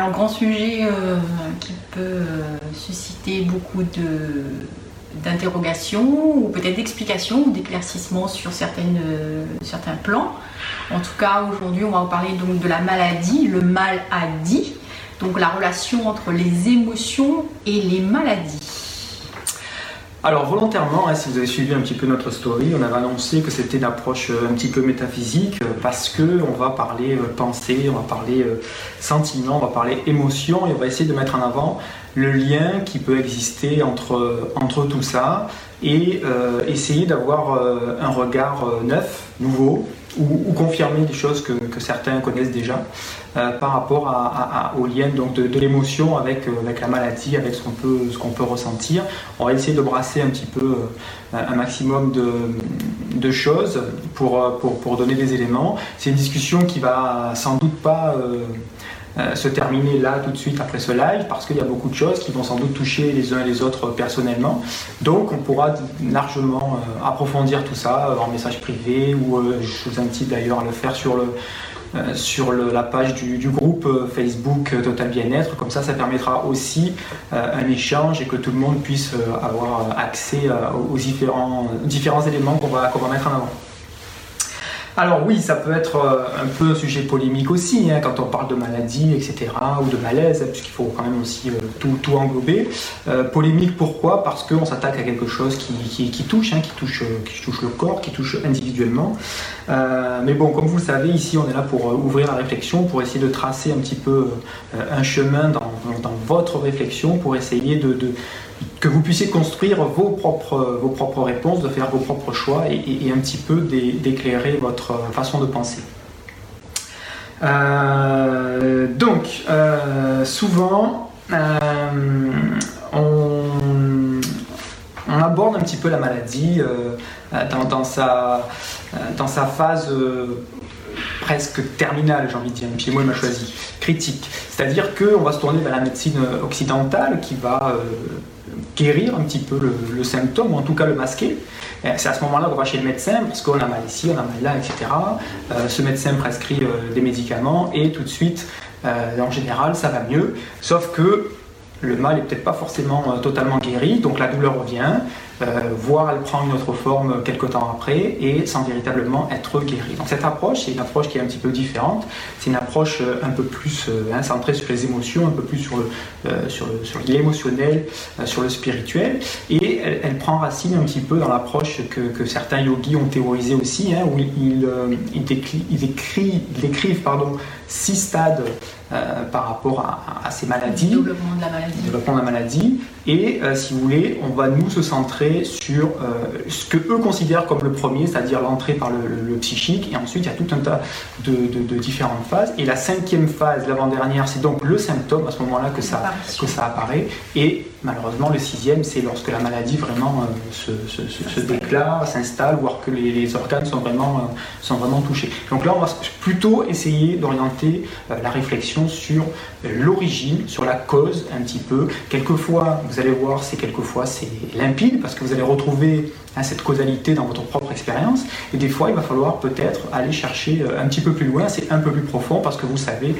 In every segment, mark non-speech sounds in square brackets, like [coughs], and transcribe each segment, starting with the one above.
Alors, grand sujet euh, qui peut euh, susciter beaucoup d'interrogations ou peut-être d'explications ou d'éclaircissements sur euh, certains plans. En tout cas, aujourd'hui, on va parler donc de la maladie, le mal à dit, donc la relation entre les émotions et les maladies. Alors volontairement, hein, si vous avez suivi un petit peu notre story, on avait annoncé que c'était une approche euh, un petit peu métaphysique euh, parce que on va parler euh, pensée, on va parler sentiment, on va parler émotion et on va essayer de mettre en avant le lien qui peut exister entre, entre tout ça et essayer d'avoir un regard neuf, nouveau, ou, confirmer des choses que, certains connaissent déjà euh, par rapport à, au lien donc, de, l'émotion avec, euh, avec la maladie, avec ce qu'on peut, peut ressentir. On va essayer de brasser un petit peu euh, un maximum de, de choses pour, pour, pour, donner des éléments. C'est une discussion qui va sans doute pas euh, se terminer là tout de suite après ce live parce qu'il y a beaucoup de choses qui vont sans doute toucher les uns et les autres personnellement. Donc on pourra largement euh, approfondir tout ça euh, en message privé ou je vous invite d'ailleurs à le faire sur le, sur la page du, groupe Facebook Total Bien-être. Comme ça, ça permettra aussi un échange et que tout le monde puisse avoir accès aux différents, différents éléments qu'on va, qu'on va mettre en avant. Alors oui, ça peut être euh, un peu un sujet polémique aussi, hein, quand on parle de maladie, etc., ou de malaise, puisqu'il faut quand même aussi euh, tout, englober. Euh, polémique pourquoi? Parce qu'on s'attaque à quelque chose qui, touche, hein, qui, touche, qui touche le corps, qui touche individuellement. mais bon, comme vous le savez, ici on est là pour ouvrir la réflexion, pour essayer de tracer un petit peu un chemin dans, votre réflexion, pour essayer de que vous puissiez construire vos propres, vos propres réponses, de faire vos propres choix et, un petit peu d'éclairer votre façon de penser. Euh, donc, euh, souvent, euh, on, aborde un petit peu la maladie dans, sa, dans sa phase presque terminale, j'ai envie de dire, puis moi il m'a choisi, critique. C'est-à-dire qu'on va se tourner vers la médecine occidentale qui va guérir un petit peu le, symptôme, ou en tout cas le masquer. C'est à ce moment-là qu'on va chez le médecin, parce qu'on a mal ici, on a mal là, etc. Euh, ce médecin prescrit euh, des médicaments, et tout de suite, euh, en général, ça va mieux. Sauf que le mal est peut-être pas forcément totalement guéri, donc la douleur revient, euh, voire elle prend une autre forme quelques temps après et sans véritablement être guérie. Donc cette approche, c'est une approche qui est un petit peu différente, c'est une approche euh, un peu plus euh, hein, centrée sur les émotions, un peu plus sur, le, sur, l'émotionnel, sur le spirituel, et elle, prend racine un petit peu dans l'approche que, certains yogis ont théorisé aussi, hein, où ils, ils, écrivent pardon, six stades par rapport à, ces maladies. Le développement de la maladie. développement de la maladie. Et si vous voulez, on va nous se centrer sur euh, ce que eux considèrent comme le premier, c'est-à-dire l'entrée par le, psychique, et ensuite il y a tout un tas de, différentes phases. Et la cinquième phase, l'avant-dernière, c'est donc le symptôme, à ce moment-là que ça, que ça apparaît. Et Malheureusement, le sixième, c'est lorsque la maladie vraiment euh, se, déclare, s'installe, voire que les, organes sont vraiment, euh, sont vraiment touchés. Donc là, on va plutôt essayer d'orienter euh, la réflexion sur l'origine, sur la cause un petit peu. Quelquefois, vous allez voir, c'est quelquefois c'est limpide parce que vous allez retrouver hein, cette causalité dans votre propre expérience. Et des fois, il va falloir peut-être aller chercher un petit peu plus loin, c'est un peu plus profond parce que vous savez,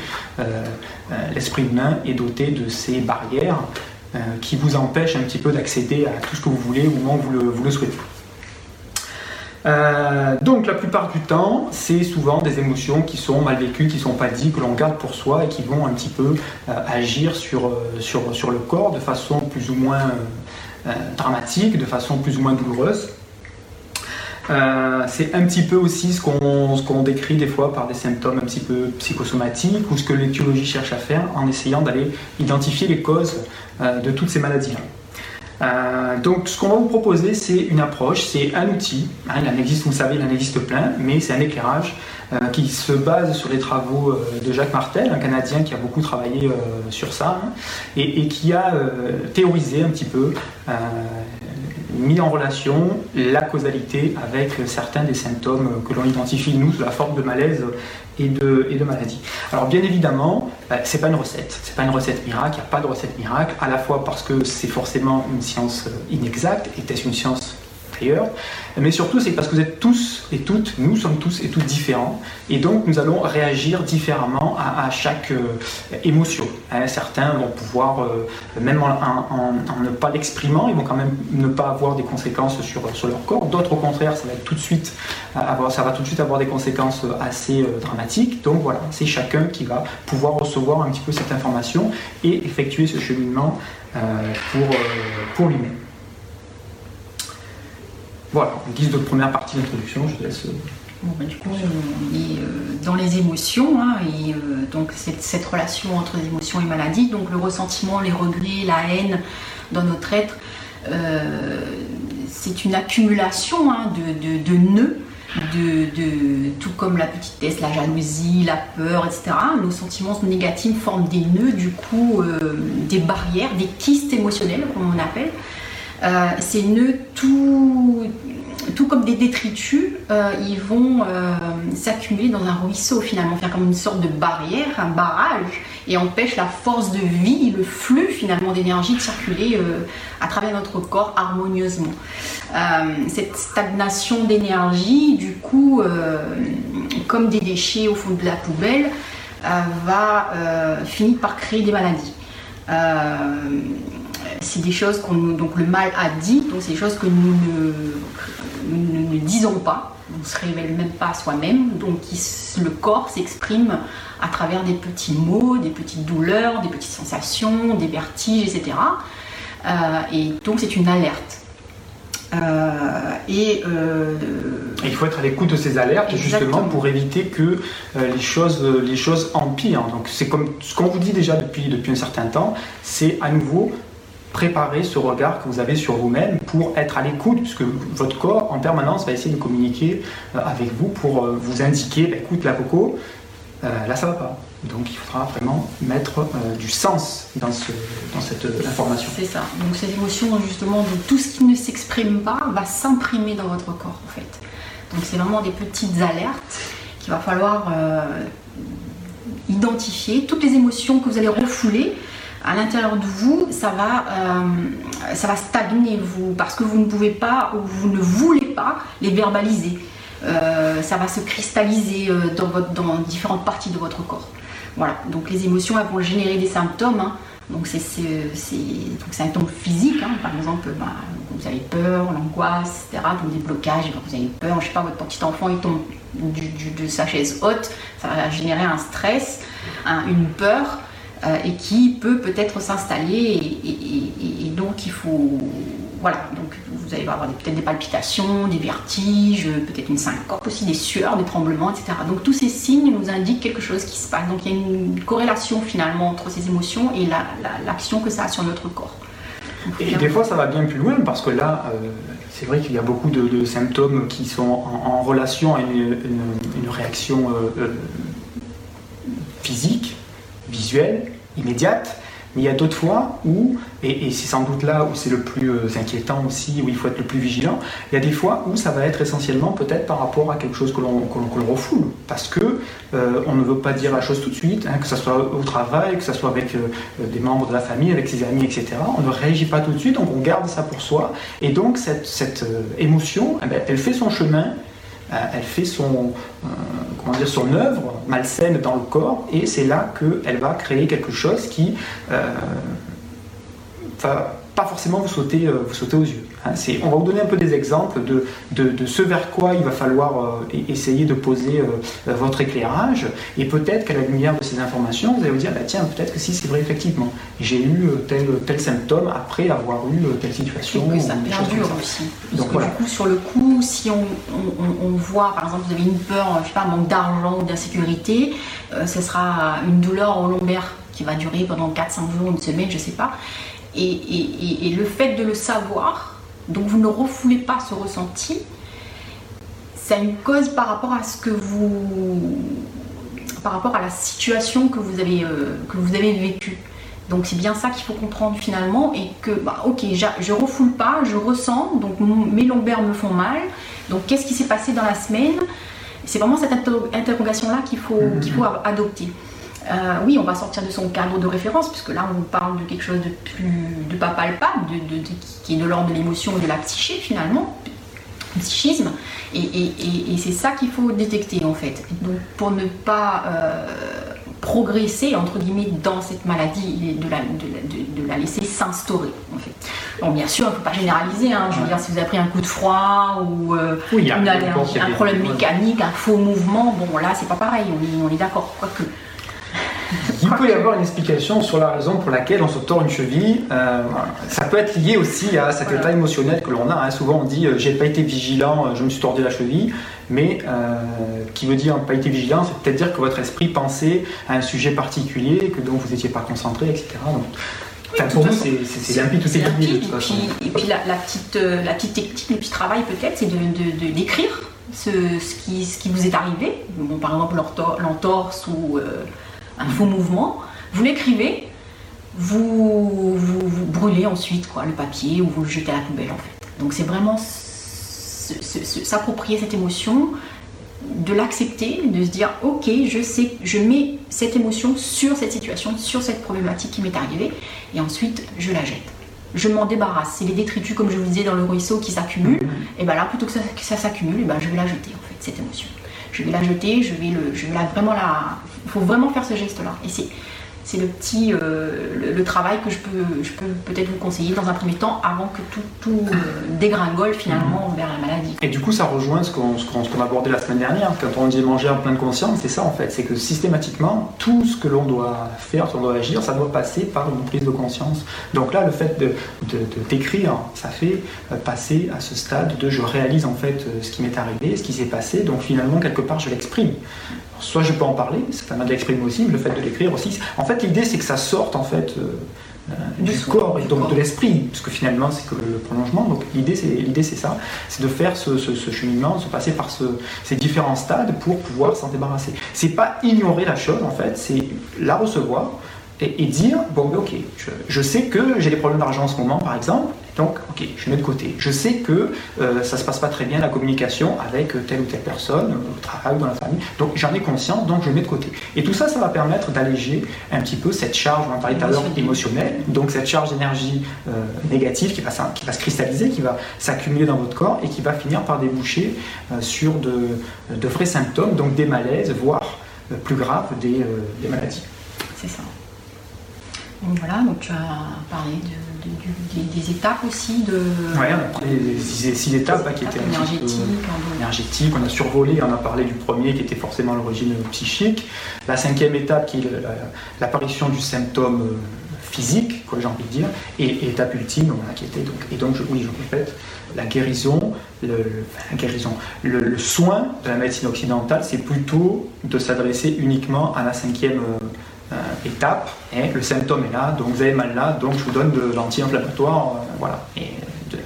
l'esprit humain est doté de ces barrières qui vous empêche un petit peu d'accéder à tout ce que vous voulez au moment vous le, souhaitez. Euh, donc la plupart du temps, c'est souvent des émotions qui sont mal vécues, qui ne sont pas dites, que l'on garde pour soi et qui vont un petit peu euh, agir sur, le corps de façon plus ou moins dramatique, de façon plus ou moins douloureuse. Euh, c'est un petit peu aussi ce qu'on décrit des fois par des symptômes un petit peu psychosomatiques ou ce que l'éthiologie cherche à faire en essayant d'aller identifier les causes euh, de toutes ces maladies-là. Euh, donc ce qu'on va vous proposer, c'est une approche, c'est un outil. Hein, il en existe, vous savez, il en existe plein, mais c'est un éclairage qui se base sur les travaux de Jacques Martel, un Canadien qui a beaucoup travaillé sur ça, hein, et, qui a théorisé un petit peu mis en relation la causalité avec certains des symptômes que l'on identifie, nous, sous la forme de malaise et de, et de maladie. Alors bien évidemment, ce bah, c'est pas une recette, c'est pas une recette miracle, il n'y a pas de recette miracle, à la fois parce que c'est forcément une science inexacte, était-ce une science mais surtout c'est parce que vous êtes tous et toutes, nous sommes tous et toutes différents, et donc nous allons réagir différemment à, chaque euh, émotion. Hein, certains vont pouvoir, euh, même en, ne pas l'exprimant, ils vont quand même ne pas avoir des conséquences sur, sur leur corps. D'autres au contraire, ça va tout de suite avoir, ça va tout de suite avoir des conséquences assez dramatiques. Donc voilà, c'est chacun qui va pouvoir recevoir un petit peu cette information et effectuer ce cheminement pour, pour lui-même. Voilà, en guise de première partie d'introduction, je te laisse. Euh, bah, du coup, on est euh, dans les émotions, hein, et euh, donc cette, relation entre émotions et maladie, donc le ressentiment, les regrets, la haine dans notre être, c'est une accumulation hein, de, nœuds, de, tout comme la petitesse, la jalousie, la peur, etc. Nos sentiments négatifs forment des nœuds, du coup, des barrières, des kystes émotionnels, comme on appelle. Euh, ces nœuds, tout, comme des détritus, euh, ils vont euh, s'accumuler dans un ruisseau finalement, faire comme une sorte de barrière, un barrage, et empêche la force de vie, le flux finalement d'énergie de circuler à travers notre corps harmonieusement. cette stagnation d'énergie, du coup, comme des déchets au fond de la poubelle, va finir par créer des maladies c'est des choses qu'on donc le mal a dit, donc c'est des choses que nous ne, disons pas, on ne se révèle même pas à soi-même, donc le corps s'exprime à travers des petits mots, des petites douleurs, des petites sensations, des vertiges, etc. Euh, et donc c'est une alerte. Euh, et euh, il faut être à l'écoute de ces alertes justement pour éviter que les choses les choses empirent. Donc c'est comme ce qu'on vous dit déjà depuis depuis un certain temps, c'est à nouveau préparer ce regard que vous avez sur vous-même pour être à l'écoute, puisque votre corps en permanence va essayer de communiquer euh, avec vous pour euh, vous indiquer, bah, écoute la coco, euh, là ça va pas. Donc il faudra vraiment mettre du sens dans, ce, dans cette information. C'est ça. Donc cette émotion, justement, de tout ce qui ne s'exprime pas va s'imprimer dans votre corps en fait. Donc c'est vraiment des petites alertes qu'il va falloir identifier. Toutes les émotions que vous allez refouler, à l'intérieur de vous, ça va, euh, ça va stagner vous, parce que vous ne pouvez pas ou vous ne voulez pas les verbaliser. Euh, ça va se cristalliser euh, dans, différentes parties de votre corps. Voilà, donc les émotions elles vont générer des symptômes. Hein. Donc c'est symptômes physiques, hein. par exemple, bah, vous avez peur, l'angoisse, etc. Des blocages, vous avez peur, je sais pas, votre petit enfant il tombe de sa chaise haute, ça va générer un stress, une peur. Euh, et qui peut peut-être s'installer et, donc il faut voilà donc vous allez avoir peut-être des palpitations, des vertiges, peut-être une syncope aussi, des sueurs, des tremblements, etc. Donc tous ces signes nous indiquent quelque chose qui se passe. Donc il y a une corrélation finalement entre ces émotions et l'action que ça a sur notre corps. et des fois ça va bien plus loin parce que là euh, c'est vrai qu'il y a beaucoup de, symptômes qui sont en, relation à une, réaction euh, physique visuelle, immédiate, mais il y a d'autres fois où, et, c'est sans doute là où c'est le plus euh, inquiétant aussi, où il faut être le plus vigilant, il y a des fois où ça va être essentiellement peut-être par rapport à quelque chose que l'on refoule, parce que euh, on ne veut pas dire la chose tout de suite, hein, que ce soit au travail, que ce soit avec euh, des membres de la famille, avec ses amis, etc. On ne réagit pas tout de suite, donc on garde ça pour soi, et donc cette, émotion, eh ben, elle fait son chemin, elle fait son, euh, comment dire, son œuvre malsaine dans le corps, et c'est là qu'elle va créer quelque chose qui euh, va pas forcément vous sauter, vous sauter aux yeux. Hein, on va vous donner un peu des exemples de, de, ce vers quoi il va falloir euh, essayer de poser euh, votre éclairage. Et peut-être qu'à la lumière de ces informations, vous allez vous dire, bah, tiens, peut-être que si c'est vrai, effectivement, j'ai eu euh, tel, tel symptôme après avoir eu telle situation. Et que ça perdure aussi. Donc, du coup, sur le coup, si on, on, voit, par exemple, vous avez une peur, je sais pas, un manque d'argent ou d'insécurité, ce sera une douleur au lombaire qui va durer pendant 4-5 jours, une semaine, je sais pas. Et, et, et, le fait de le savoir, donc vous ne refoulez pas ce ressenti. Ça a une cause par rapport à ce que vous. par rapport à la situation que vous avez, euh, que vous avez vécue. Donc c'est bien ça qu'il faut comprendre finalement et que, bah, ok, je refoule pas, je ressens, donc mes lombaires me font mal. Donc qu'est-ce qui s'est passé dans la semaine? C'est vraiment cette interrogation-là qu'il faut, mmh. qu'il faut adopter. Euh, oui, on va sortir de son cadre de référence, puisque là, on parle de quelque chose de plus de pas palpable, de, qui est de l'ordre de l'émotion et de la psyché finalement. psychisme. Et, c'est ça qu'il faut détecter en fait. Donc pour ne pas euh, progresser entre guillemets dans cette maladie, de la, de, la laisser s'instaurer en fait. Bon, bien sûr, il ne faut pas généraliser. Hein. Je veux dire, si vous avez pris un coup de froid ou euh, une un problème mécanique, un faux mouvement, bon là c'est pas pareil. On est, on est d'accord. Quoique il peut y avoir une explication sur la raison pour laquelle on se tord une cheville. Euh, ça peut être lié aussi à cet état émotionnel que l'on a. Hein. Souvent on dit euh, j'ai pas été vigilant, euh, je me suis tordu la cheville. Mais qui veut dire pas été vigilant, c'est peut-être dire que votre esprit pensait à un sujet particulier, que dont vous n'étiez pas concentré, etc. Donc, pour nous, c'est limpide, tout est limpide. Et puis, la, petite, la petite technique, le petit travail peut-être, c'est de, d'écrire ce, ce, qui, ce qui vous est arrivé. Bon, par exemple, l'entorse ou un faux mouvement, vous l'écrivez, vous, vous, brûlez ensuite quoi, le papier ou vous le jetez à la poubelle en fait. Donc c'est vraiment s'approprier cette émotion, de l'accepter, de se dire ok, je sais, je mets cette émotion sur cette situation, sur cette problématique qui m'est arrivée, et ensuite je la jette. Je m'en débarrasse. C'est les détritus, comme je vous disais, dans le ruisseau qui s'accumulent. Mm-hmm. Et bien là, plutôt que ça, s'accumule, ben, je vais la jeter en fait, cette émotion je vais la jeter, je vais, le, je la, vraiment la... Il faut vraiment faire ce geste-là. Et c'est le petit euh, le, travail que je peux, je peux peut-être vous conseiller dans un premier temps avant que tout, tout euh, dégringole finalement mhm. vers la maladie. Et du coup, ça rejoint ce qu'on qu abordait la semaine dernière. Quand on dit manger en pleine conscience, c'est ça en fait. C'est que systématiquement, tout ce que l'on doit faire, ce qu'on doit agir, ça doit passer par une prise de conscience. Donc là, le fait de d'écrire, ça fait euh, passer à ce stade de je réalise en fait ce qui m'est arrivé, ce qui s'est passé. Donc finalement, quelque part, je l'exprime soit je peux en parler, c'est pas mal de l'exprimer aussi, mais le fait de l'écrire aussi. En fait, l'idée, c'est que ça sorte en fait euh, euh, du, corps et donc de l'esprit, parce que finalement, c'est que le prolongement. Donc l'idée, c'est l'idée, c'est ça, c'est de faire ce, cheminement, de se passer par ces différents stades pour pouvoir s'en débarrasser. C'est pas ignorer la chose, en fait, c'est la recevoir et, dire bon, ben, ok, je, sais que j'ai des problèmes d'argent en ce moment, par exemple. Donc, ok, je mets de côté. Je sais que euh, ça se passe pas très bien la communication avec telle ou telle personne, au travail, dans la famille. Donc, j'en ai conscience, donc je mets de côté. Et tout ça, ça va permettre d'alléger un petit peu cette charge, on en parlait tout à l'heure, émotionnelle. Donc, cette charge d'énergie euh, négative qui va, qui va se cristalliser, qui va s'accumuler dans votre corps et qui va finir par déboucher euh, sur de, de, vrais symptômes, donc des malaises, voire plus graves, des, des maladies. C'est ça. Donc voilà, donc tu as parlé des, étapes aussi de. Oui, on a les six étapes hein, qui étaient énergétiques. On a survolé, on a parlé du premier qui était forcément l'origine psychique. La cinquième étape qui est l'apparition du symptôme euh, physique, quoi j'ai envie de dire, et, étape ultime, qui était donc, et donc je, oui, je répète, la guérison, le, guérison, le, soin de la médecine occidentale, c'est plutôt de s'adresser uniquement à la cinquième euh, étape, et le symptôme est là, donc vous avez mal là, donc je vous donne de l'anti-inflammatoire, euh, voilà. Et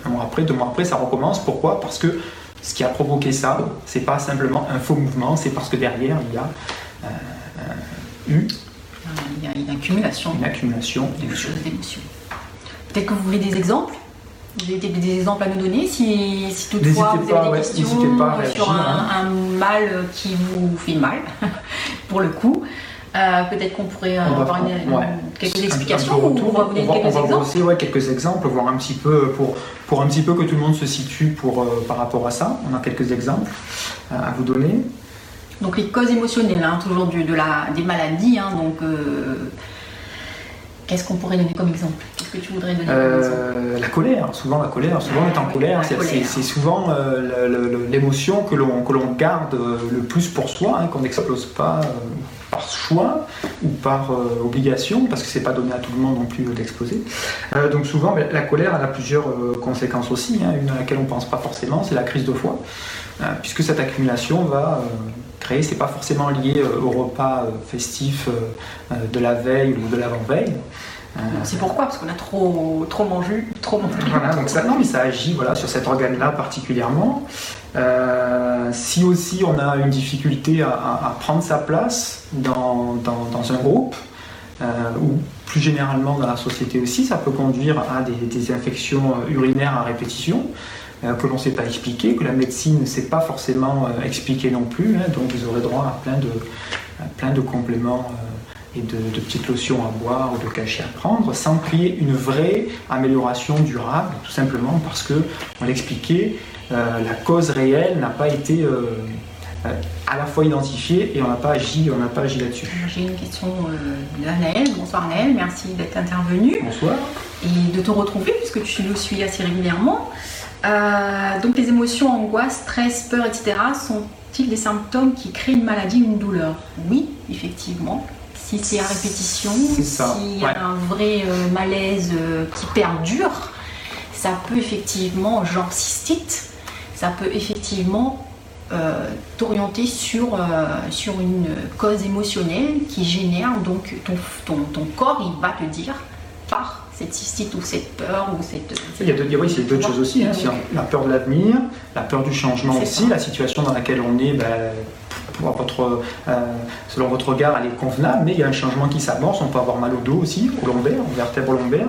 un mois après, deux mois après, ça recommence. Pourquoi? Parce que ce qui a provoqué ça, c'est pas simplement un faux mouvement, c'est parce que derrière, il y a euh, eu il y a une accumulation. Une accumulation d'émotions. Peut-être que vous voulez des exemples? Vous avez des exemples à nous donner si, si toutefois vous avez des questions sur un, un, mal qui vous fait mal, [laughs] pour le coup. Euh, peut-être qu'on pourrait euh, avoir quelques explications ou on va vous donner quelques exemples. quelques exemples, voir un petit peu pour, pour un petit peu que tout le monde se situe pour, euh, par rapport à ça. On a quelques exemples à vous donner. Donc les causes émotionnelles, hein, toujours du, de la, des maladies. Hein, donc Qu'est-ce qu'on pourrait donner comme exemple? Qu'est-ce que tu voudrais donner comme exemple? La colère, souvent la colère, souvent est en colère, c'est souvent l'émotion que l'on garde le plus pour soi, hein, qu'on n'explose pas par choix ou par euh, obligation, parce que c'est pas donné à tout le monde non plus d'exploser. Euh, donc souvent, la colère elle a plusieurs euh, conséquences aussi. Hein. Une à laquelle on pense pas forcément, c'est la crise de foie, puisque cette accumulation va créer, c'est pas forcément lié au repas festif de la veille ou de l'avant-veille. C'est pourquoi? Parce qu'on a trop, trop mangé, trop mangé. Voilà, donc ça, non, mais ça agit voilà, sur cet organe-là particulièrement. Euh, si aussi on a une difficulté à, prendre sa place dans, dans, un groupe, euh, ou plus généralement dans la société aussi, ça peut conduire à des, infections urinaires à répétition euh, que l'on ne sait pas expliquer, que la médecine ne sait pas forcément expliquer non plus. Hein, donc vous aurez droit à plein de, plein de compléments et de, petites lotions à boire ou de cachets à prendre, sans qu'il y ait une vraie amélioration durable, tout simplement parce que, on l'expliquait, euh, la cause réelle n'a pas été euh, euh, à la fois identifiée et on n'a pas agi, on n'a pas agi là-dessus. J'ai une question d'Anaël. Bonsoir Anaël, merci d'être intervenu. Bonsoir. Et de te retrouver puisque tu nous suis assez régulièrement. Donc les émotions, angoisse, stress, peur, etc. sont-ils des symptômes qui créent une maladie ou une douleur? Oui, effectivement. Si c'est à répétition, s'il y a un vrai malaise qui perdure, ça peut effectivement, genre cystite, ça peut effectivement euh, t'orienter sur, euh, sur une cause émotionnelle qui génère donc ton, ton, ton, corps, il va te dire par cette cystite ou cette peur ou cette... Il y a d'autres choses aussi, hein, la peur de l'avenir, la peur du changement aussi, la situation dans laquelle on est, ben, pour votre, euh, selon votre regard, elle est convenable, mais il y a un changement qui s'amorce, on peut avoir mal au dos aussi, au lombaire, au vertèbre lombaire.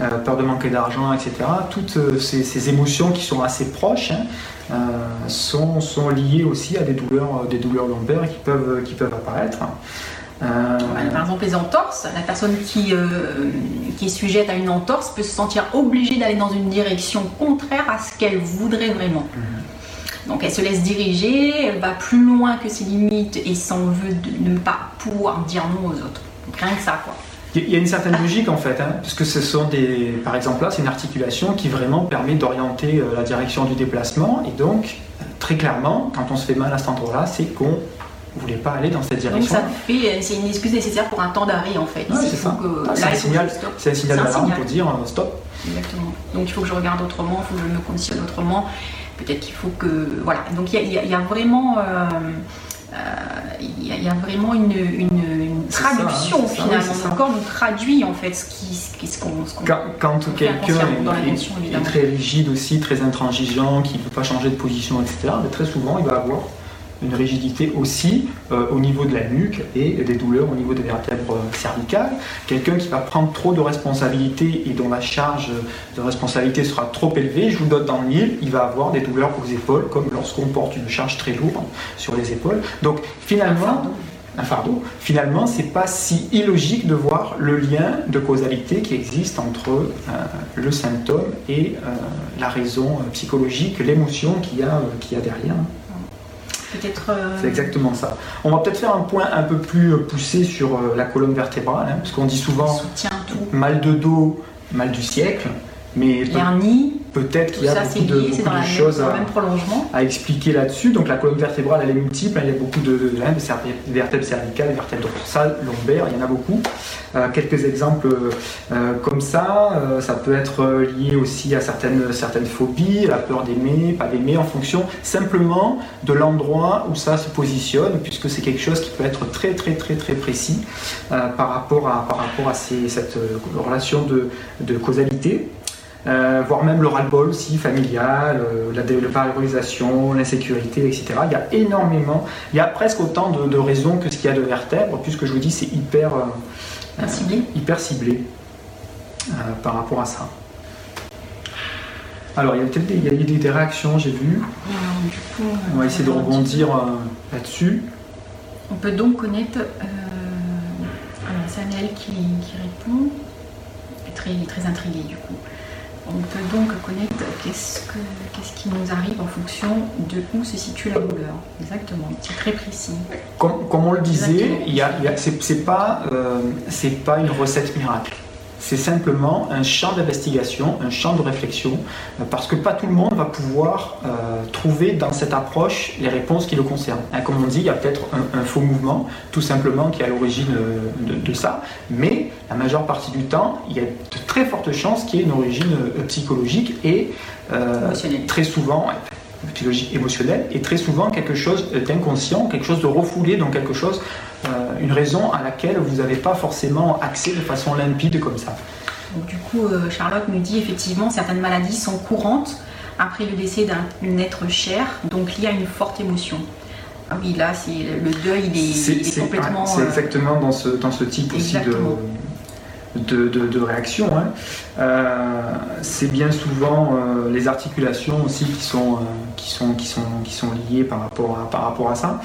Euh, peur de manquer d'argent, etc. Toutes euh, ces, émotions qui sont assez proches hein, euh, sont, sont, liées aussi à des douleurs, des douleurs lombaires qui peuvent, qui peuvent apparaître. Par exemple, les entorses, la personne qui, qui est sujette à une entorse peut se sentir obligée d'aller dans une direction contraire à ce qu'elle voudrait vraiment. Mhm. Donc elle se laisse diriger, elle va plus loin que ses limites et s'en veut de ne pas pouvoir dire non aux autres. Donc rien que ça, quoi. Il y a une certaine logique en fait, hein, parce que ce sont des, par exemple là, c'est une articulation qui vraiment permet d'orienter euh, la direction du déplacement, et donc très clairement, quand on se fait mal à cet endroit-là, c'est qu'on voulait pas aller dans cette direction. Donc ça fait, c'est une excuse nécessaire pour un temps d'arrêt en fait. c'est ça. c'est un signal, c'est un signal d'alarme pour dire euh, stop. Exactement. Donc il faut que je regarde autrement, il faut que je me conditionne autrement. Peut-être qu'il faut que voilà. Donc il y, a vraiment euh, il y, a vraiment une, traduction finalement. Le corps nous traduit en fait ce qui ce qu'on. quand, quand quelqu'un est, est, très rigide aussi, très intransigeant, qui ne peut pas changer de position, etc., mais très souvent il va avoir une rigidité aussi euh, au niveau de la nuque et des douleurs au niveau des vertèbres cervicales. Quelqu'un qui va prendre trop de responsabilités et dont la charge de responsabilité sera trop élevée, je vous donne dans le mille, il va avoir des douleurs aux épaules, comme lorsqu'on porte une charge très lourde sur les épaules. Donc finalement, un fardeau. Finalement, c'est pas si illogique de voir le lien de causalité qui existe entre euh, le symptôme et euh, la raison psychologique, l'émotion qu'il y, qu'il y a derrière. Euh, c'est exactement ça. On va peut-être faire un point un peu plus poussé sur euh, la colonne vertébrale, hein, parce qu'on dit souvent mal de dos, mal du siècle, mais peut-être qu'il y a beaucoup de, choses à, expliquer là-dessus. Donc la colonne vertébrale, elle est multiple. Hein. Il y a beaucoup de, de, de vertèbres cervicales, vertèbres dorsales, lombaires, il y en a beaucoup. Euh, quelques exemples euh, comme ça. Euh, ça peut être lié aussi à certaines, certaines phobies, la peur d'aimer, pas d'aimer, en fonction simplement de l'endroit où ça se positionne, puisque c'est quelque chose qui peut être très très très très précis par rapport à, par rapport à cette relation de, de causalité. Euh, voire même le ras-le-bol aussi, familial, euh, la dévalorisation, l'insécurité, etc. Il y a énormément, il y a presque autant de, raisons que ce qu'il y a de vertèbres, puisque je vous dis c'est hyper, euh, ciblé, hyper ciblé par rapport à ça. Alors, il y a peut-être des, des, réactions, j'ai vu. on va essayer de rebondir là-dessus. On peut donc connaître. c'est Annelle qui, qui répond. Très, très intriguée du coup. On peut donc connaître qu'est-ce, qui nous arrive en fonction de où se situe la douleur. Exactement, c'est très précis. Comme, on le disait, y c'est, pas, euh, c'est pas une recette miracle c'est simplement un champ d'investigation, un champ de réflexion, euh, parce que pas tout le monde va pouvoir euh, trouver dans cette approche les réponses qui le concernent. Hein, comme on dit, il y a peut-être un, faux mouvement, tout simplement, qui est à l'origine euh, de, ça, mais la majeure partie du temps, il y a de très fortes chances qu'il y ait une origine psychologique et très souvent psychologique émotionnelle et très souvent quelque chose d'inconscient, quelque chose de refoulé, donc quelque chose euh, une raison à laquelle vous n'avez pas forcément accès de façon limpide comme ça. du coup, euh, Charlotte nous dit effectivement certaines maladies sont courantes après le décès d'un être cher, donc lié à une forte émotion. Ah oui, là, c'est le deuil, il est, complètement. c'est euh, exactement dans ce, dans ce type aussi de, de, de, réaction. Hein. c'est bien souvent les articulations aussi qui sont, qui sont, qui sont, qui sont liées par rapport à, par rapport à ça.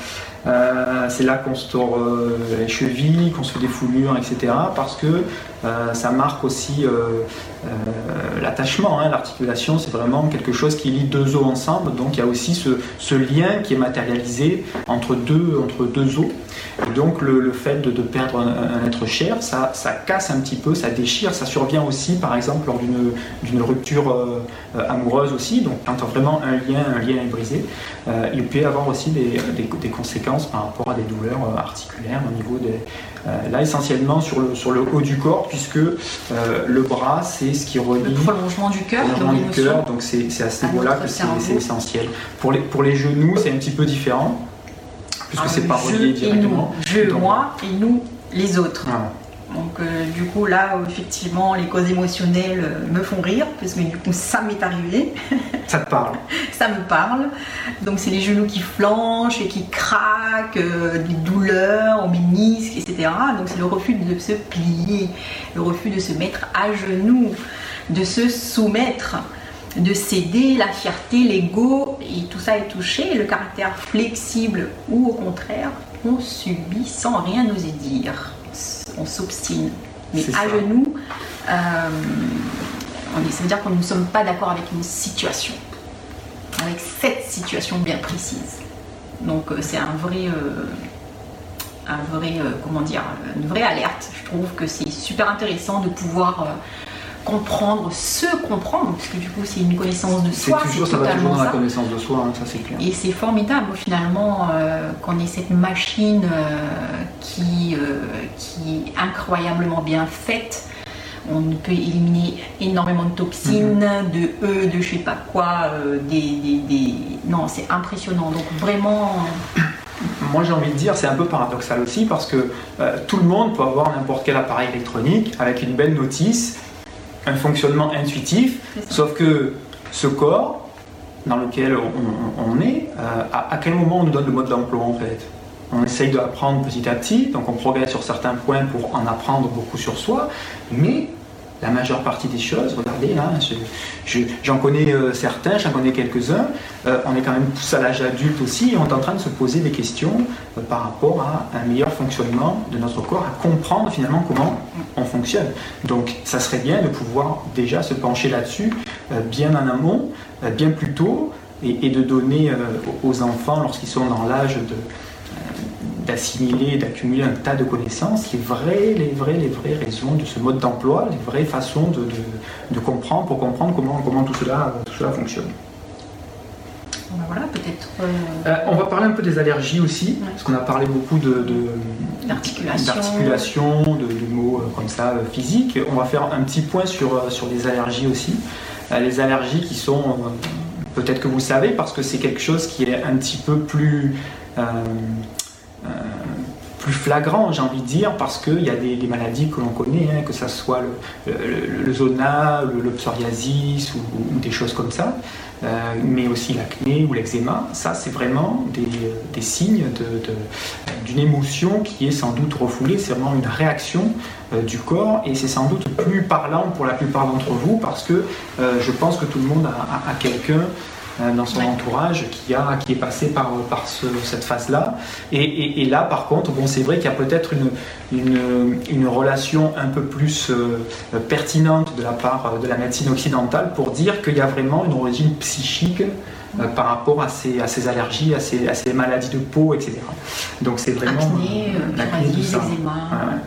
Euh, c'est là qu'on se tord euh, les chevilles, qu'on se fait des foulures, etc. Parce que euh, ça marque aussi l'attachement. Hein. L'articulation, c'est vraiment quelque chose qui lie deux os ensemble. Donc il y a aussi ce, lien qui est matérialisé entre deux, entre deux os. Et donc le, fait de, perdre un, être cher, ça, ça, casse un petit peu, ça déchire. Ça survient aussi, par exemple, lors d'une rupture amoureuse aussi. Donc quand vraiment un lien, un lien est brisé, il peut y avoir aussi des, des conséquences par rapport à des douleurs euh, articulaires au niveau des. Euh, là, essentiellement sur le, sur le haut du corps, puisque euh, le bras, c'est ce qui relie. Le prolongement du cœur, du cœur, donc c'est à ce niveau-là que c'est essentiel. Pour les, pour les genoux, c'est un petit peu différent, puisque ah, c'est pas relié directement. je, moi, et nous, les autres. Donc euh, du coup là effectivement les causes émotionnelles euh, me font rire parce que du coup ça m'est arrivé. [laughs] Ça te parle Ça me parle. Donc c'est les genoux qui flanchent et qui craquent, euh, des douleurs au ménisque, etc. Donc c'est le refus de se plier, le refus de se mettre à genoux, de se soumettre de céder, la fierté, l'ego, et tout ça est touché, le caractère flexible ou au contraire, on subit sans rien oser dire on s'obstine. Mais à genoux, euh, ça veut dire qu'on ne sommes pas d'accord avec une situation, avec cette situation bien précise. Donc euh, c'est un vrai, euh, un vrai, comment dire, une vraie alerte. Je trouve que c'est super intéressant de pouvoir comprendre, se comprendre, parce que du coup c'est une connaissance de soi. C'est toujours, ça va toujours dans la connaissance de soi, hein, ça c'est clair. Et c'est formidable finalement euh, qu'on ait cette machine euh, qui, euh, qui est incroyablement bien faite. On peut éliminer énormément de toxines, mhm. de E, de je sais pas quoi, des, des, des, Non, c'est impressionnant. Donc vraiment [coughs] moi j'ai envie de dire, c'est un peu paradoxal aussi parce que tout le monde peut avoir n'importe quel appareil électronique avec une belle notice un fonctionnement intuitif, sauf que ce corps dans lequel on, est, euh, à, quel moment on nous donne le mode d'emploi en fait? On essaye de apprendre petit à petit, donc on progresse sur certains points pour en apprendre beaucoup sur soi, mais la majeure partie des choses, regardez là, j'en connais euh, certains, j'en connais quelques-uns, euh, on est quand même tous à l'âge adulte aussi et on est en train de se poser des questions euh, par rapport à un meilleur fonctionnement de notre corps, à comprendre finalement comment on fonctionne. Donc ça serait bien de pouvoir déjà se pencher là-dessus bien en amont, bien plus tôt, et de donner aux enfants, lorsqu'ils sont dans l'âge de d'assimiler, d'accumuler un tas de connaissances, les vraies, les vraies, les vraies raisons de ce mode d'emploi, les vraies façons de, de, comprendre pour comprendre comment, comment tout, cela, tout cela fonctionne. Voilà, peut-être. Euh, euh, on va parler un peu des allergies aussi, parce qu'on a parlé beaucoup de, d'articulation, de, de, mots euh, comme ça physiques. On va faire un petit point sur, sur les allergies aussi. les allergies qui sont, peut-être que vous savez, parce que c'est quelque chose qui est un petit peu plus euh, plus flagrant, j'ai envie de dire, parce qu'il y a des, maladies que l'on connaît, hein, que ce soit le, zona, le, psoriasis ou, des choses comme ça, euh, mais aussi l'acné ou l'eczéma. Ça, c'est vraiment des, signes d'une émotion qui est sans doute refoulée, c'est vraiment une réaction euh, du corps et c'est sans doute plus parlant pour la plupart d'entre vous parce que je pense que tout le monde a quelqu'un dans son entourage qui, a, qui est passé par, par cette phase-là. Et, et, là, par contre, bon, c'est vrai qu'il y a peut-être une, une, une, relation un peu plus euh, pertinente de la part de la médecine occidentale pour dire qu'il y a vraiment une origine psychique euh, par rapport à ces, à ces allergies, à ces, à ces, maladies de peau, etc. Donc c'est vraiment... Acné, euh, ça. Ben,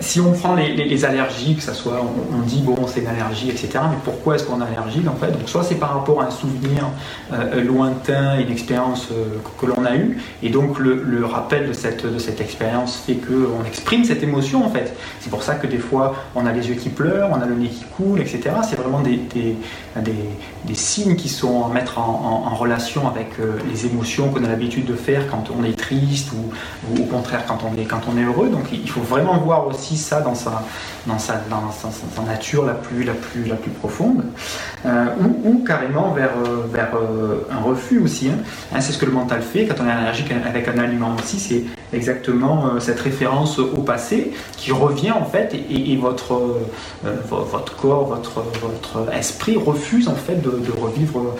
si on prend les, allergies, que ça soit, on, dit bon c'est une allergie, etc. Mais pourquoi est-ce qu'on a allergie en fait? Donc soit c'est par rapport à un souvenir euh, lointain, une expérience euh, que, l'on a eue, et donc le, rappel de cette, de cette expérience fait qu'on exprime cette émotion en fait. C'est pour ça que des fois on a les yeux qui pleurent, on a le nez qui coule, etc. C'est vraiment des, des, des, signes qui sont à mettre en, relation avec euh, les émotions qu'on a l'habitude de faire quand on est triste ou, au contraire quand on est, quand on est heureux. Donc il faut vraiment voir aussi aussi ça dans sa, dans sa, dans sa, nature la plus, la plus, la plus profonde, euh, ou, carrément vers, euh, vers euh, un refus aussi. Hein. Hein, c'est ce que le mental fait quand on est allergique avec un aliment aussi, c'est exactement cette référence au passé qui revient en fait et, votre, votre corps, votre, votre esprit refuse en fait de, revivre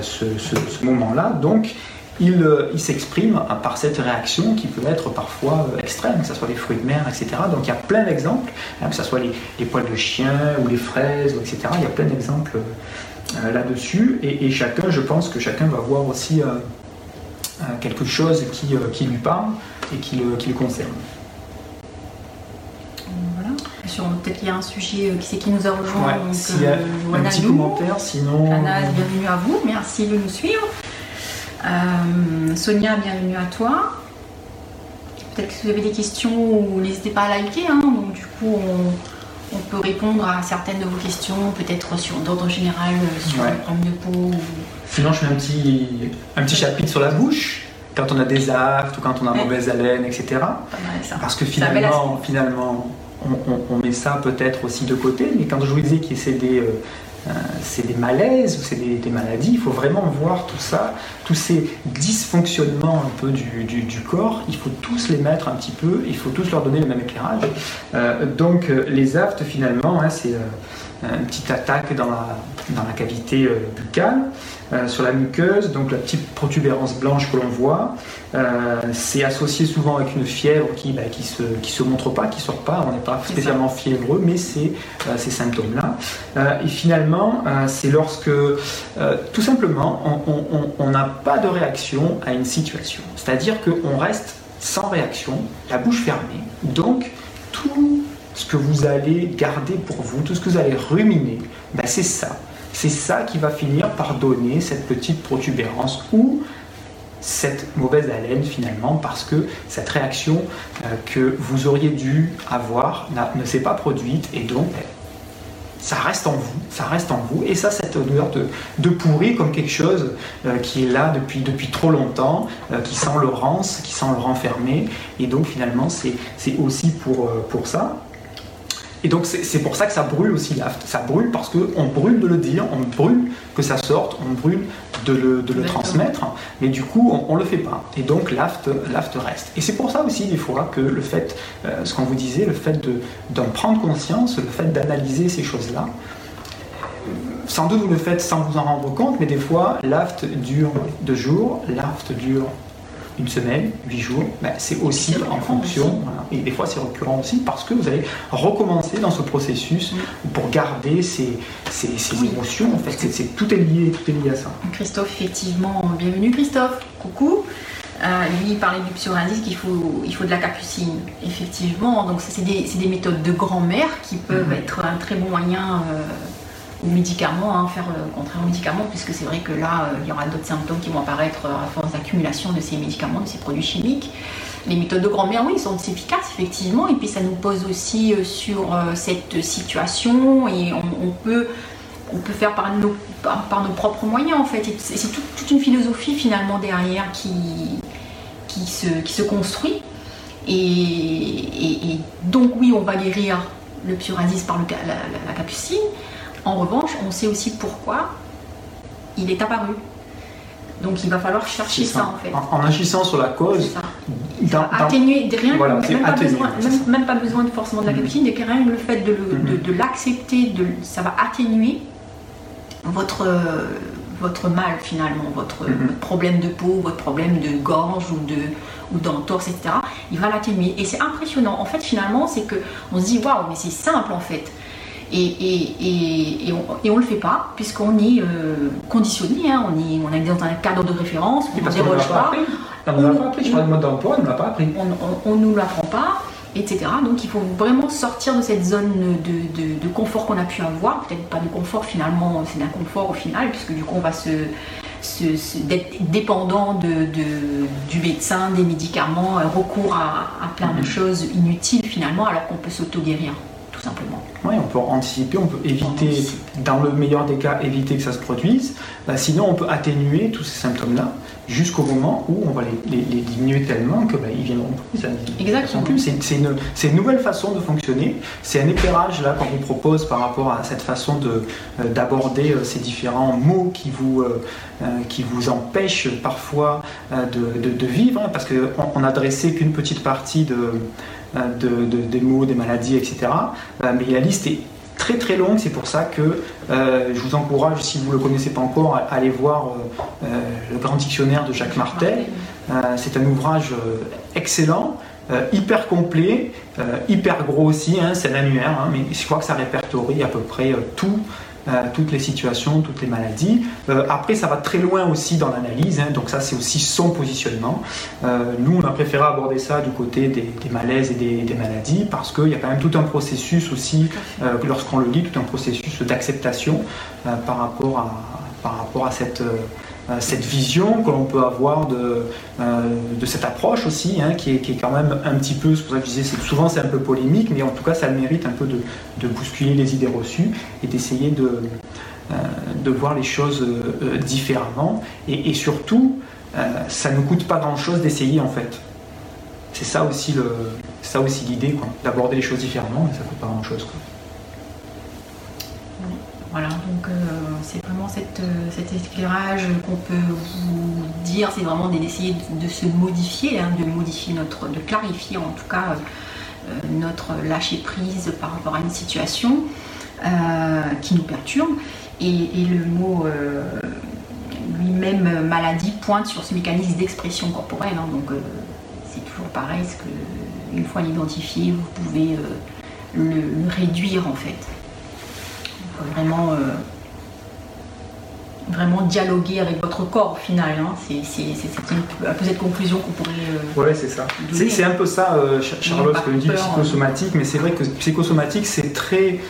ce, ce moment-là. Donc il, il s'exprime par cette réaction qui peut être parfois extrême, que ce soit les fruits de mer, etc. Donc il y a plein d'exemples, hein, que ce soit les, les, poils de chien ou les fraises, etc. Il y a plein d'exemples là-dessus. Et, chacun, je pense que chacun va voir aussi quelque chose qui, qui, lui parle et qui le, qui le concerne. Peut-être qu'il y a un sujet euh, qui c'est qui nous a rejoint. Ouais, a un petit commentaire, sinon. bienvenue à vous, merci de nous suivre. Euh, Sonia, bienvenue à toi. Peut-être que vous avez des questions, n'hésitez pas à liker. Hein. donc du coup, on, peut répondre à certaines de vos questions, peut-être sur d'ordre général euh, sur le problème de peau. Sinon, je fais un petit, un petit chapitre sur la bouche quand on a des actes ou quand on a mauvaise haleine, etc. Parce que finalement, finalement on, met ça peut-être aussi de côté, mais quand je vous disais que c'est des, euh, euh, des malaises ou c'est des, maladies, il faut vraiment voir tout ça, tous ces dysfonctionnements un peu du, corps, il faut tous les mettre un petit peu, il faut tous leur donner le même éclairage. Euh, donc les aftes finalement, hein, c'est une petite attaque dans la, dans la cavité buccale. Euh, sur la muqueuse, donc la petite protubérance blanche que l'on voit. Euh, c'est associé souvent avec une fièvre qui ne bah, qui se, qui se montre pas, qui sort pas. On n'est pas spécialement fiévreux, mais c'est euh, ces symptômes-là. et finalement, c'est lorsque tout simplement on n'a pas de réaction à une situation. C'est-à-dire qu'on reste sans réaction, la bouche fermée. Donc tout ce que vous allez garder pour vous, tout ce que vous allez ruminer, bah, c'est ça c'est ça qui va finir par donner cette petite protubérance ou cette mauvaise haleine finalement parce que cette réaction euh, que vous auriez dû avoir ne s'est pas produite et donc ben, ça reste en vous, ça reste en vous, et ça, cette odeur de, pourri comme quelque chose euh, qui est là depuis, depuis trop longtemps, euh, qui sent le rance, qui sent le renfermé, et donc finalement, c'est aussi pour, pour ça. Et donc c'est pour ça que ça brûle aussi l'aft. Ça brûle parce qu'on brûle de le dire, on brûle que ça sorte, on brûle de le, de le transmettre, mais du coup on ne le fait pas. Et donc l'aft reste. Et c'est pour ça aussi des fois que le fait, euh, ce qu'on vous disait, le fait d'en prendre conscience, le fait d'analyser ces choses-là, sans doute vous le faites sans vous en rendre compte, mais des fois l'aft dure deux jours, l'aft dure une semaine, huit jours, ben, c'est aussi en fonction, et des fois c'est récurrent aussi, parce que vous allez recommencer dans ce processus pour garder ces, ces, émotions. En fait, c'est, tout est lié, tout est lié à ça. Christophe, effectivement, bienvenue Christophe, coucou. Euh, lui, il parlait du psoriasis qu'il faut, il faut de la capucine. Effectivement, donc c'est des, des, méthodes de grand-mère qui peuvent mhm. être un très bon moyen euh, médicaments, hein, faire le contraire aux médicaments, puisque c'est vrai que là, euh, il y aura d'autres symptômes qui vont apparaître à force d'accumulation de ces médicaments, de ces produits chimiques. Les méthodes de grand-mère, oui, sont efficaces, effectivement, et puis ça nous pose aussi euh, sur euh, cette situation, et on, peut, on peut faire par nos, par, nos propres moyens, en fait. C'est toute une philosophie, finalement, derrière qui, qui, se, qui se construit. Et, donc, oui, on va guérir le psoriasis par la capucine, en revanche, on sait aussi pourquoi il est apparu. Donc il va falloir chercher ça. en fait. En, agissant sur la cause, atténuer rien, même, pas besoin, même, pas besoin de forcément de la capucine, mm-hmm. rien le fait mm-hmm. de, l'accepter, de, ça va atténuer votre, votre mal finalement, votre, mm-hmm. problème de peau, votre problème de gorge ou de ou d'entorse, etc. Il va l'atténuer. Et c'est impressionnant. En fait, finalement, c'est que on se dit waouh, mais c'est simple en fait. Et, on, ne le fait pas, puisqu'on est euh, conditionné, hein. on, est, on est dans un cadre de référence, on ne déroge pas. On ne l'a pas appris, je parle de mode d'emploi, on ne l'a pas appris. On ne nous l'apprend pas, etc. Donc il faut vraiment sortir de cette zone de, confort qu'on a pu avoir, peut-être pas de confort finalement, c'est d'inconfort au final, puisque du coup on va se, d'être dépendant de, du médecin, des médicaments, euh, recours à, plein de mm-hmm. choses inutiles finalement, alors qu'on peut s'auto-guérir simplement. Oui, on peut anticiper, on peut éviter, dans le meilleur des cas, éviter que ça se produise. Bah, sinon, on peut atténuer tous ces symptômes-là jusqu'au moment où on va les, diminuer tellement que bah, ils viendront plus. Exactement. C'est une, une, nouvelle façon de fonctionner. C'est un éclairage là qu'on vous propose par rapport à cette façon euh, d'aborder euh, ces différents mots qui vous, euh, qui vous empêchent parfois de, de, vivre, hein, parce qu'on n'a dressé qu'une petite partie de, de, des mots, des maladies, etc. mais la liste est très très longue. C'est pour ça que je vous encourage, si vous ne le connaissez pas encore, à aller voir le Grand Dictionnaire de Jacques Martel. c'est un ouvrage excellent. hyper complet, hyper gros aussi, hein, c'est un annuaire, hein, mais je crois que ça répertorie à peu près tout euh, toutes les situations, toutes les maladies. Euh, après, ça va très loin aussi dans l'analyse, hein, donc ça c'est aussi son positionnement. Euh, nous, on a préféré aborder ça du côté des, malaises et des, maladies parce qu'il y a quand même tout un processus aussi, lorsqu'on le lit, tout un processus d'acceptation par, rapport à, par rapport à cette cette vision que l'on peut avoir de, euh, cette approche aussi, hein, qui, est, quand même un petit peu, c'est pour ça que je disais, souvent c'est un peu polémique, mais en tout cas ça le mérite un peu de, bousculer les idées reçues et d'essayer de, euh, voir les choses différemment. Et, surtout, ça ne coûte pas grand-chose d'essayer en fait. C'est ça aussi l'idée, d'aborder les choses différemment, mais ça ne coûte pas grand-chose. Voilà, donc euh, c'est vraiment cette, euh, cet éclairage qu'on peut vous dire, c'est vraiment d'essayer de, se modifier, hein, de modifier notre, de clarifier en tout cas euh, notre lâcher prise par rapport à une situation qui nous perturbe. Et, le mot lui-même maladie pointe sur ce mécanisme d'expression corporelle. Hein. donc c'est toujours pareil, que une fois l'identifié, vous pouvez le réduire en fait vraiment, euh, vraiment dialoguer avec votre corps au final. Hein. C'est un peu cette conclusion qu'on pourrait. Euh, ouais, c'est ça. C'est un peu ça, euh, Charlotte, ce que dit psychosomatique, mais c'est vrai que psychosomatique, c'est très,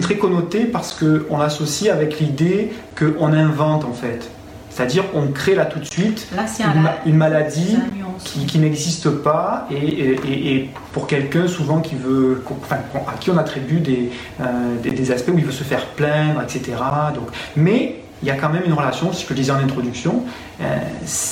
très connoté parce qu'on associe avec l'idée qu'on invente en fait. C'est-à-dire on crée là tout de suite une, maladie qui, n'existe pas et, pour quelqu'un souvent qui veut, à qui on attribue euh, des, des, aspects où il veut se faire plaindre, etc. Donc, mais il y a quand même une relation, ce que je disais en introduction, il euh,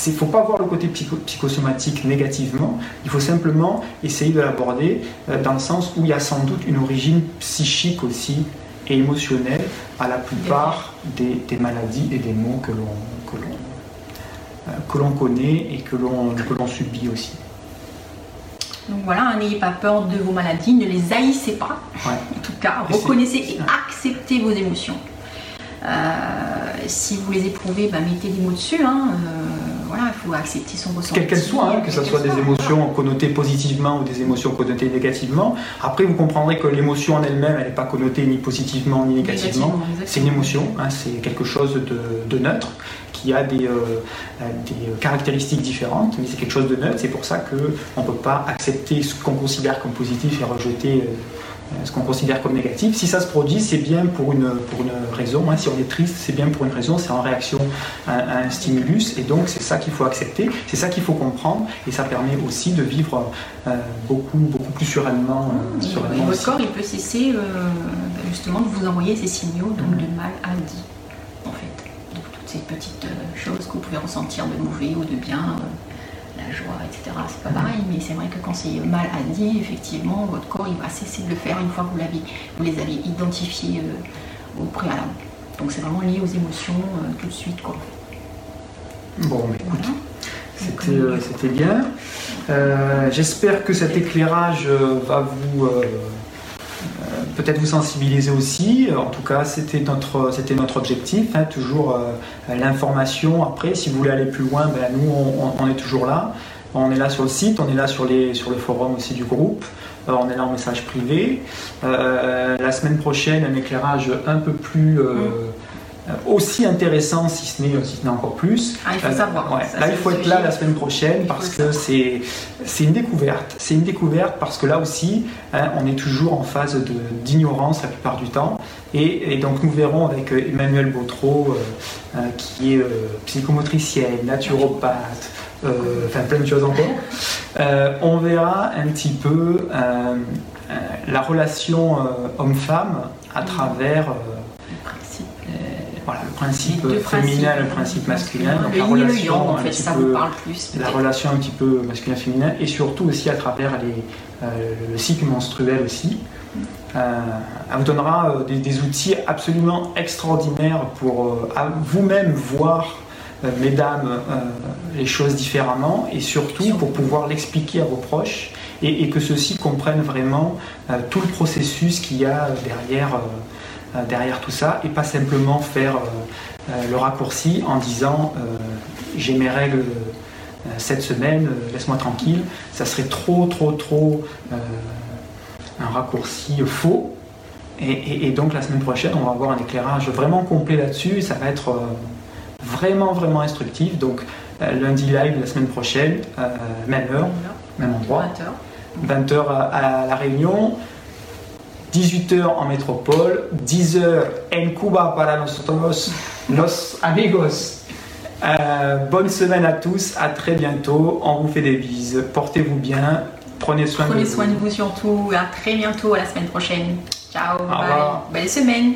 ne faut pas voir le côté psychosomatique négativement, il faut simplement essayer de l'aborder euh, dans le sens où il y a sans doute une origine psychique aussi et émotionnelle à la plupart des, des maladies et des maux que l'on que l'on connaît et que l'on subit aussi. Donc voilà, n'ayez pas peur de vos maladies, ne les haïssez pas. En tout cas, reconnaissez et acceptez vos émotions. Euh, si vous les éprouvez, bah, mettez des mots dessus. Hein. Euh, voilà, il faut accepter son ressenti. Quelles qu'elles soient, hein, que ce soit des émotions connotées positivement ou des émotions connotées négativement. Après, vous comprendrez que l'émotion en elle-même, elle n'est pas connotée ni positivement ni négativement. C'est une émotion, hein, c'est quelque chose de, neutre qui a des, euh, des, caractéristiques différentes, mais c'est quelque chose de neutre. C'est pour ça qu'on ne peut pas accepter ce qu'on considère comme positif et rejeter euh, euh, ce qu'on considère comme négatif. Si ça se produit, c'est bien pour une, pour une raison. Hein. Si on est triste, c'est bien pour une raison, c'est en réaction à, un stimulus. Et donc, c'est ça qu'il faut accepter, c'est ça qu'il faut comprendre. Et ça permet aussi de vivre euh, beaucoup, beaucoup plus sereinement. Euh, votre corps, il peut cesser justement de vous envoyer ces signaux donc de mal à dit, en fait. Donc, toutes ces petites choses que vous pouvez ressentir de mauvais ou de bien la joie, etc. C'est pas pareil, mais c'est vrai que quand c'est mal à dit, effectivement, votre corps il va cesser de le faire une fois que vous, vous les avez identifiés euh, au préalable. Donc c'est vraiment lié aux émotions euh, tout de suite. Quoi. Bon, mais écoute, euh, c'était bien. J'espère que cet éclairage va vous euh, peut-être vous sensibiliser aussi. En tout cas, c'était notre, c'était notre objectif, hein, toujours euh, l'information. Après, si vous voulez aller plus loin, ben, nous, on, est toujours là. On est là sur le site, on est là sur, les, sur le forum aussi du groupe. Euh, on est là en message privé. la semaine prochaine, un éclairage un peu plus... Mm. Euh, aussi intéressant, si ce n'est si encore plus. Ah, il faut savoir. là, il faut être là la semaine prochaine parce que c'est une découverte. C'est une découverte parce que là aussi, hein, on est toujours en phase d'ignorance la plupart du temps. Et, donc nous verrons avec euh, Emmanuel Bautreau, euh, qui est psychomotricienne, naturopathe, enfin plein de choses encore. on verra un petit peu la relation homme-femme à travers voilà, le principe féminin, le principe masculin, donc la relation, un petit peu, la relation un petit peu masculin-féminin, et surtout aussi à travers les, euh, le cycle menstruel aussi. Euh, elle vous donnera euh, des, outils absolument extraordinaires pour vous-même voir, mesdames, les choses différemment, et surtout pour pouvoir l'expliquer à vos proches, et, et que ceux-ci comprennent vraiment tout le processus qu'il y a derrière derrière tout ça et pas simplement faire le raccourci en disant j'ai mes règles cette semaine, laisse-moi tranquille. Ça serait trop, trop, trop un raccourci faux. Et, donc la semaine prochaine, on va avoir un éclairage vraiment complet là-dessus. Ça va être vraiment, vraiment instructif. Donc lundi live la semaine prochaine, même heure, même endroit. 20h. 20h à, La Réunion. 18h en métropole, 10h en Cuba para nosotros, los amigos. Euh, bonne semaine à tous, à très bientôt. On vous fait des bises. Portez-vous bien. Prenez soin Prenez de vous. soin de vous surtout. À très bientôt, à la semaine prochaine. Ciao, bye. Belle semaine.